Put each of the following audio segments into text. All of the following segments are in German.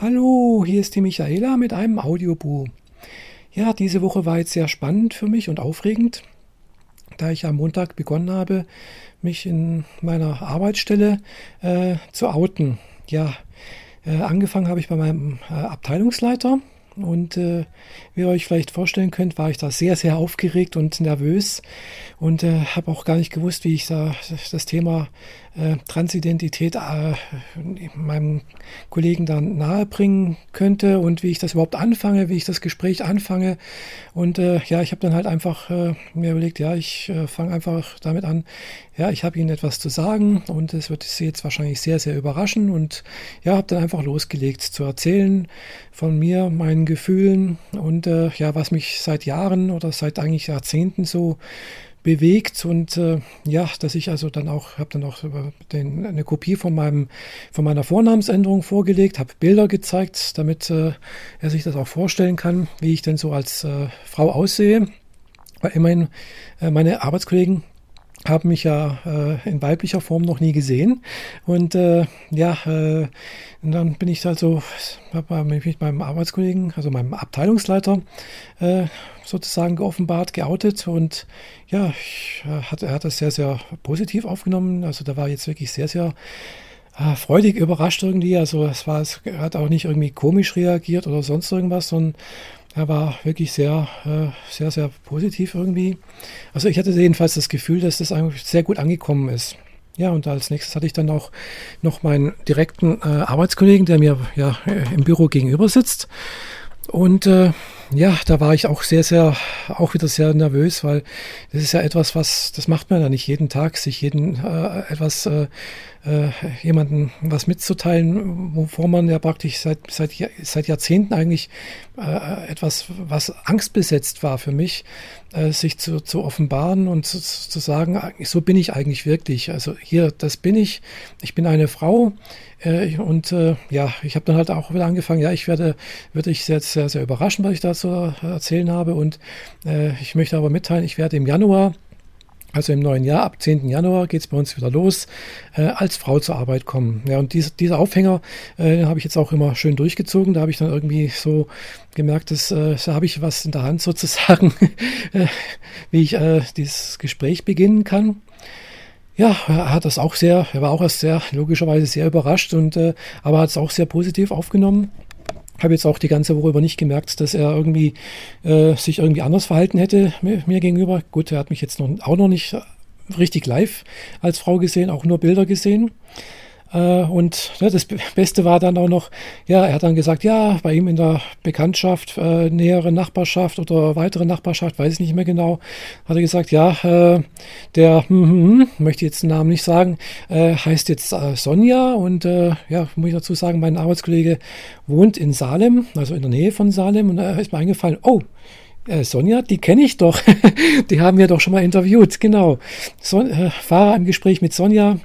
Hallo, hier ist die Michaela mit einem Audiobuch. Ja, diese Woche war jetzt sehr spannend für mich und aufregend, da ich am Montag begonnen habe, mich in meiner Arbeitsstelle äh, zu outen. Ja, äh, angefangen habe ich bei meinem äh, Abteilungsleiter und äh, wie ihr euch vielleicht vorstellen könnt, war ich da sehr, sehr aufgeregt und nervös. Und äh, habe auch gar nicht gewusst, wie ich da das Thema äh, Transidentität äh, meinem Kollegen dann nahebringen könnte und wie ich das überhaupt anfange, wie ich das Gespräch anfange. Und äh, ja, ich habe dann halt einfach äh, mir überlegt, ja, ich fange einfach damit an, ja, ich habe Ihnen etwas zu sagen und es wird Sie jetzt wahrscheinlich sehr, sehr überraschen. Und ja, habe dann einfach losgelegt zu erzählen von mir, meinen Gefühlen und äh, ja, was mich seit Jahren oder seit eigentlich Jahrzehnten so bewegt und äh, ja, dass ich also dann auch habe dann auch den, eine Kopie von meinem von meiner Vornamensänderung vorgelegt, habe Bilder gezeigt, damit äh, er sich das auch vorstellen kann, wie ich denn so als äh, Frau aussehe. Weil immerhin äh, meine Arbeitskollegen haben mich ja äh, in weiblicher Form noch nie gesehen. Und äh, ja, äh, und dann bin ich also habe mich mit meinem Arbeitskollegen, also meinem Abteilungsleiter, äh, sozusagen geoffenbart, geoutet. Und ja, ich, äh, hat, er hat das sehr, sehr positiv aufgenommen. Also da war jetzt wirklich sehr, sehr äh, freudig überrascht irgendwie. Also es war, es hat auch nicht irgendwie komisch reagiert oder sonst irgendwas, sondern er war wirklich sehr, äh, sehr, sehr positiv irgendwie. Also ich hatte jedenfalls das Gefühl, dass das eigentlich sehr gut angekommen ist. Ja, und als nächstes hatte ich dann auch noch meinen direkten äh, Arbeitskollegen, der mir ja im Büro gegenüber sitzt. Und äh, ja, da war ich auch sehr, sehr, auch wieder sehr nervös, weil das ist ja etwas, was, das macht man ja nicht jeden Tag, sich jeden äh, etwas äh, äh, jemanden was mitzuteilen, wovor man ja praktisch seit, seit, seit Jahrzehnten eigentlich äh, etwas, was angstbesetzt war für mich, äh, sich zu, zu offenbaren und zu, zu sagen, so bin ich eigentlich wirklich. Also hier, das bin ich. Ich bin eine Frau. Äh, und ja, ich habe dann halt auch wieder angefangen, ja, ich werde, würde ich sehr, sehr, sehr überraschen, was ich dazu erzählen habe. Und äh, ich möchte aber mitteilen, ich werde im Januar also im neuen Jahr, ab 10. Januar geht es bei uns wieder los, äh, als Frau zur Arbeit kommen. Ja, und diese, dieser Aufhänger äh, habe ich jetzt auch immer schön durchgezogen. Da habe ich dann irgendwie so gemerkt, dass äh, da habe ich was in der Hand sozusagen, äh, wie ich äh, dieses Gespräch beginnen kann. Ja, er hat das auch sehr, er war auch erst sehr, logischerweise sehr überrascht und äh, aber hat es auch sehr positiv aufgenommen habe jetzt auch die ganze Woche über nicht gemerkt, dass er irgendwie äh, sich irgendwie anders verhalten hätte mir, mir, gegenüber. Gut, er hat mich jetzt noch, auch noch nicht richtig live als Frau gesehen, auch nur Bilder gesehen. Äh, und ja, das Beste war dann auch noch, ja, er hat dann gesagt, ja, bei ihm in der Bekanntschaft, äh, nähere Nachbarschaft oder weitere Nachbarschaft, weiß ich nicht mehr genau, hat er gesagt, ja, äh, der, hm, hm, hm, möchte jetzt den Namen nicht sagen, äh, heißt jetzt äh, Sonja und äh, ja, muss ich dazu sagen, mein Arbeitskollege wohnt in Salem, also in der Nähe von Salem und da ist mir eingefallen, oh, Sonja, die kenne ich doch. die haben wir doch schon mal interviewt. Genau. So, äh, war im Gespräch mit Sonja.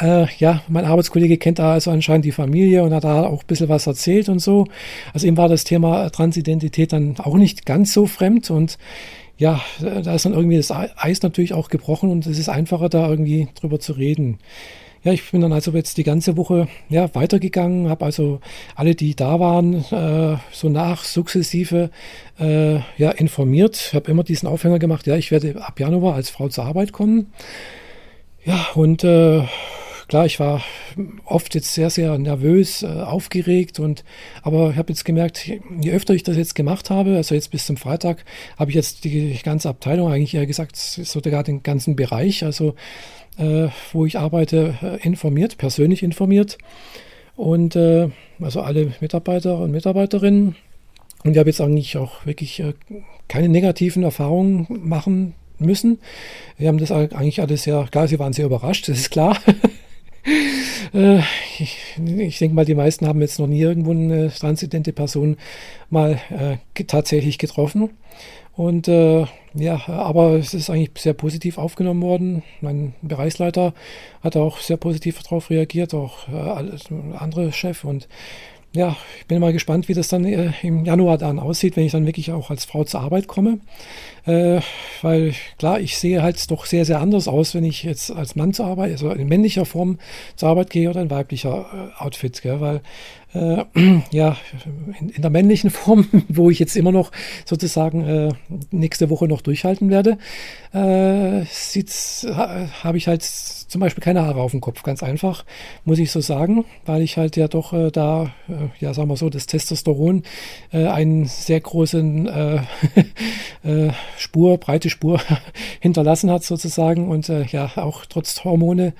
Äh, ja, mein Arbeitskollege kennt da also anscheinend die Familie und hat da auch ein bisschen was erzählt und so. Also ihm war das Thema Transidentität dann auch nicht ganz so fremd und ja, da ist dann irgendwie das Eis natürlich auch gebrochen und es ist einfacher, da irgendwie drüber zu reden. Ja, ich bin dann also jetzt die ganze Woche ja, weitergegangen, habe also alle, die da waren, äh, so nach sukzessive äh, ja, informiert. Ich habe immer diesen Aufhänger gemacht, ja, ich werde ab Januar als Frau zur Arbeit kommen. Ja, und äh, klar, ich war oft jetzt sehr, sehr nervös, äh, aufgeregt und aber ich habe jetzt gemerkt, je öfter ich das jetzt gemacht habe, also jetzt bis zum Freitag, habe ich jetzt die ganze Abteilung, eigentlich eher gesagt, sogar den ganzen Bereich, also äh, wo ich arbeite, äh, informiert, persönlich informiert und äh, also alle Mitarbeiter und Mitarbeiterinnen. Und ich habe jetzt eigentlich auch wirklich äh, keine negativen Erfahrungen machen müssen. Wir haben das eigentlich alles sehr, klar, sie waren sehr überrascht, das ist klar. Äh, ich, ich denke mal, die meisten haben jetzt noch nie irgendwo eine transidente Person mal äh, tatsächlich getroffen. Und äh, ja, aber es ist eigentlich sehr positiv aufgenommen worden. Mein Bereichsleiter hat auch sehr positiv darauf reagiert, auch äh, andere Chef. Und ja, ich bin mal gespannt, wie das dann äh, im Januar dann aussieht, wenn ich dann wirklich auch als Frau zur Arbeit komme. Äh, weil klar, ich sehe halt doch sehr, sehr anders aus, wenn ich jetzt als Mann zur Arbeit, also in männlicher Form zur Arbeit gehe oder in weiblicher äh, Outfit, gell? weil äh, ja, in, in, der männlichen Form, wo ich jetzt immer noch sozusagen äh, nächste Woche noch durchhalten werde, äh, habe ich halt zum Beispiel keine Haare auf dem Kopf, ganz einfach, muss ich so sagen, weil ich halt ja doch äh, da, äh, ja sagen wir so, das Testosteron äh, einen sehr großen äh, Spur, breite Spur hinterlassen hat sozusagen und ja auch trotz Hormone,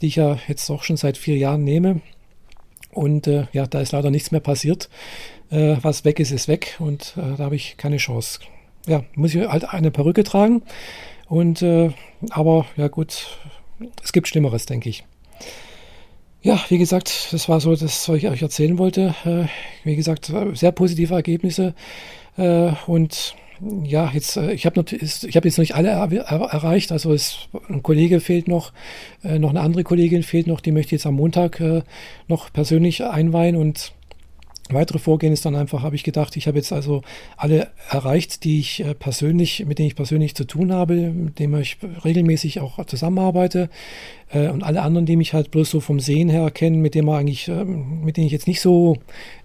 die ich ja jetzt auch schon seit vier Jahren nehme. Und ja, da ist leider nichts mehr passiert. was weg ist, ist weg und da habe ich keine Chance. Ja, muss ich halt eine Perücke tragen. Und aber ja gut, es gibt Schlimmeres, denke ich. Ja, wie gesagt, das war so das, was ich euch erzählen wollte. Äh, wie gesagt, sehr positive Ergebnisse. Äh, und ja, jetzt, äh, ich habe hab jetzt nicht alle er, er, erreicht. Also es, ein Kollege fehlt noch, noch eine andere Kollegin fehlt noch, die möchte ich jetzt am Montag noch persönlich einweihen und weitere Vorgehen ist dann einfach, habe ich gedacht, ich habe jetzt also alle erreicht, die ich äh, persönlich, mit denen ich persönlich zu tun habe, mit denen ich regelmäßig auch zusammenarbeite äh, und alle anderen, die mich halt bloß so vom Sehen her kennen, mit denen man eigentlich, ähm, mit denen ich jetzt nicht so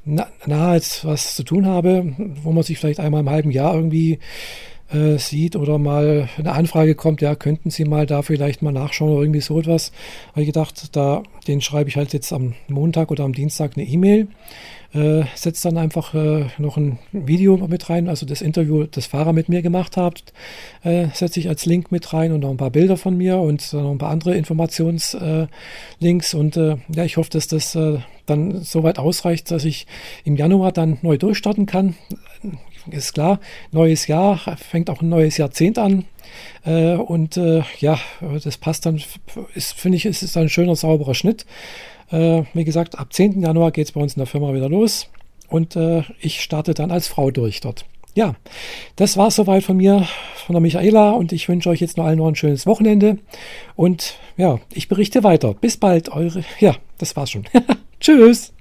nahe was zu tun habe, wo man sich vielleicht einmal im halben Jahr irgendwie äh, sieht oder mal eine Anfrage kommt, ja, könnten Sie mal da vielleicht mal nachschauen oder irgendwie so etwas. Habe ich gedacht, da, den schreibe ich halt jetzt am Montag oder am Dienstag eine E-Mail äh, setzt dann einfach äh, noch ein Video mit rein, also das Interview, das Fahrer mit mir gemacht hat, äh, setze ich als Link mit rein und noch ein paar Bilder von mir und noch ein paar andere Informationslinks und äh, ja, ich hoffe, dass das äh, dann soweit ausreicht, dass ich im Januar dann neu durchstarten kann. Ist klar, neues Jahr, fängt auch ein neues Jahrzehnt an. Äh, und ja, das passt dann, finde ich, ist, ist ein schöner, sauberer Schnitt. Äh, wie gesagt, ab 10. Januar geht es bei uns in der Firma wieder los und äh, ich starte dann als Frau durch dort. Ja, das war es soweit von mir, von der Michaela und ich wünsche euch jetzt noch allen noch ein schönes Wochenende und ja, ich berichte weiter. Bis bald, eure, ja, das war's schon. Tschüss.